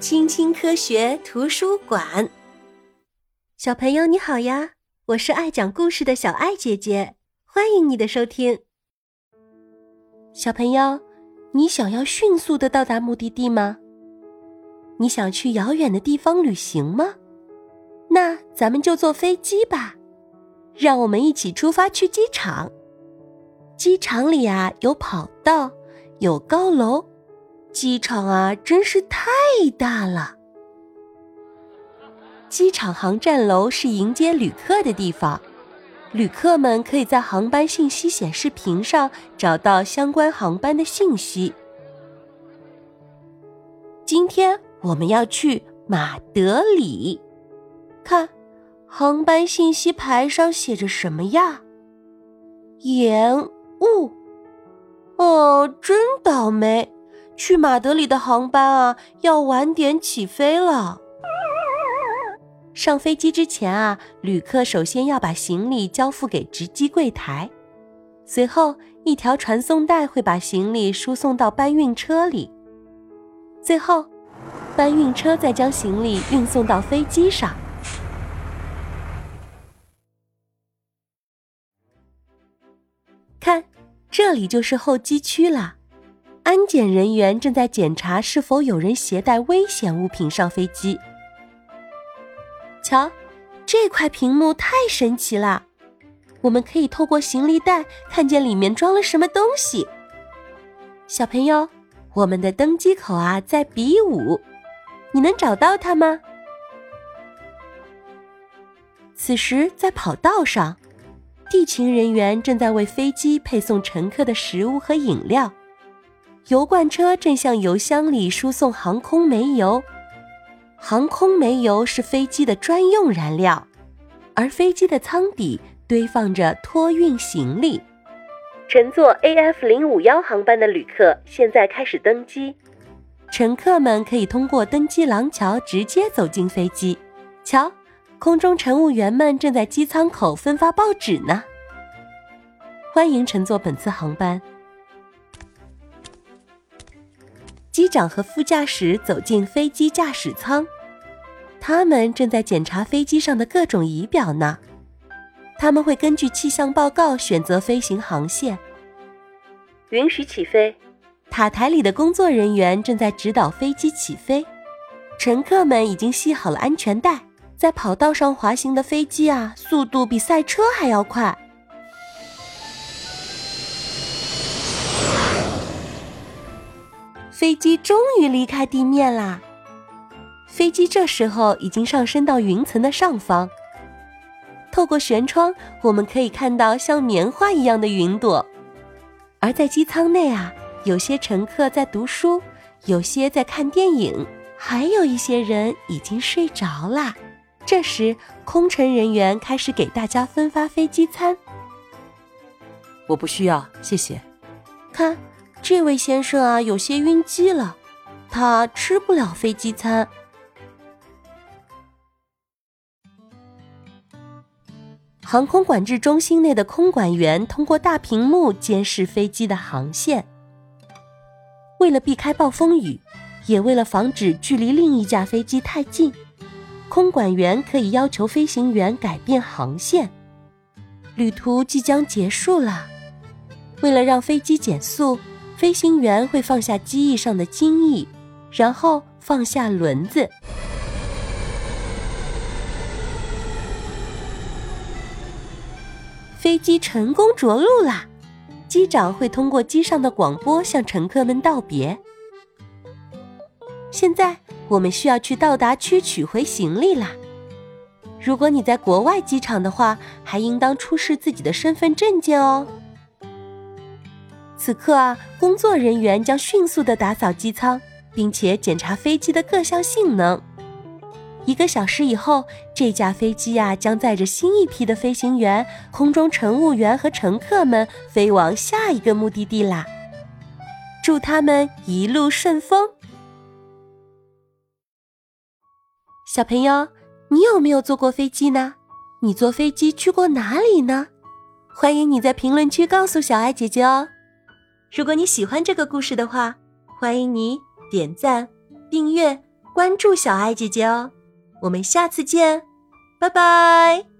青青科学图书馆，小朋友你好呀！我是爱讲故事的小爱姐姐，欢迎你的收听。小朋友，你想要迅速的到达目的地吗？你想去遥远的地方旅行吗？那咱们就坐飞机吧，让我们一起出发去机场。机场里啊，有跑道，有高楼。机场啊，真是太大了。机场航站楼是迎接旅客的地方，旅客们可以在航班信息显示屏上找到相关航班的信息。今天我们要去马德里，看，航班信息牌上写着什么呀？延误。哦，真倒霉。去马德里的航班啊，要晚点起飞了。上飞机之前啊，旅客首先要把行李交付给值机柜台，随后一条传送带会把行李输送到搬运车里，最后搬运车再将行李运送到飞机上。看，这里就是候机区了。安检人员正在检查是否有人携带危险物品上飞机。瞧，这块屏幕太神奇了，我们可以透过行李袋看见里面装了什么东西。小朋友，我们的登机口啊在 B 五，你能找到它吗？此时在跑道上，地勤人员正在为飞机配送乘客的食物和饮料。油罐车正向油箱里输送航空煤油，航空煤油是飞机的专用燃料，而飞机的舱底堆放着托运行李。乘坐 AF 零五幺航班的旅客现在开始登机，乘客们可以通过登机廊桥直接走进飞机。瞧，空中乘务员们正在机舱口分发报纸呢。欢迎乘坐本次航班。机长和副驾驶走进飞机驾驶舱，他们正在检查飞机上的各种仪表呢。他们会根据气象报告选择飞行航线。允许起飞。塔台里的工作人员正在指导飞机起飞。乘客们已经系好了安全带。在跑道上滑行的飞机啊，速度比赛车还要快。飞机终于离开地面啦！飞机这时候已经上升到云层的上方。透过舷窗，我们可以看到像棉花一样的云朵。而在机舱内啊，有些乘客在读书，有些在看电影，还有一些人已经睡着啦。这时，空乘人员开始给大家分发飞机餐。我不需要，谢谢。看。这位先生啊，有些晕机了，他吃不了飞机餐。航空管制中心内的空管员通过大屏幕监视飞机的航线。为了避开暴风雨，也为了防止距离另一架飞机太近，空管员可以要求飞行员改变航线。旅途即将结束了，为了让飞机减速。飞行员会放下机翼上的襟翼，然后放下轮子。飞机成功着陆啦！机长会通过机上的广播向乘客们道别。现在我们需要去到达区取回行李啦。如果你在国外机场的话，还应当出示自己的身份证件哦。此刻啊，工作人员将迅速的打扫机舱，并且检查飞机的各项性能。一个小时以后，这架飞机呀将载着新一批的飞行员、空中乘务员和乘客们飞往下一个目的地啦！祝他们一路顺风。小朋友，你有没有坐过飞机呢？你坐飞机去过哪里呢？欢迎你在评论区告诉小爱姐姐哦。如果你喜欢这个故事的话，欢迎你点赞、订阅、关注小爱姐姐哦。我们下次见，拜拜。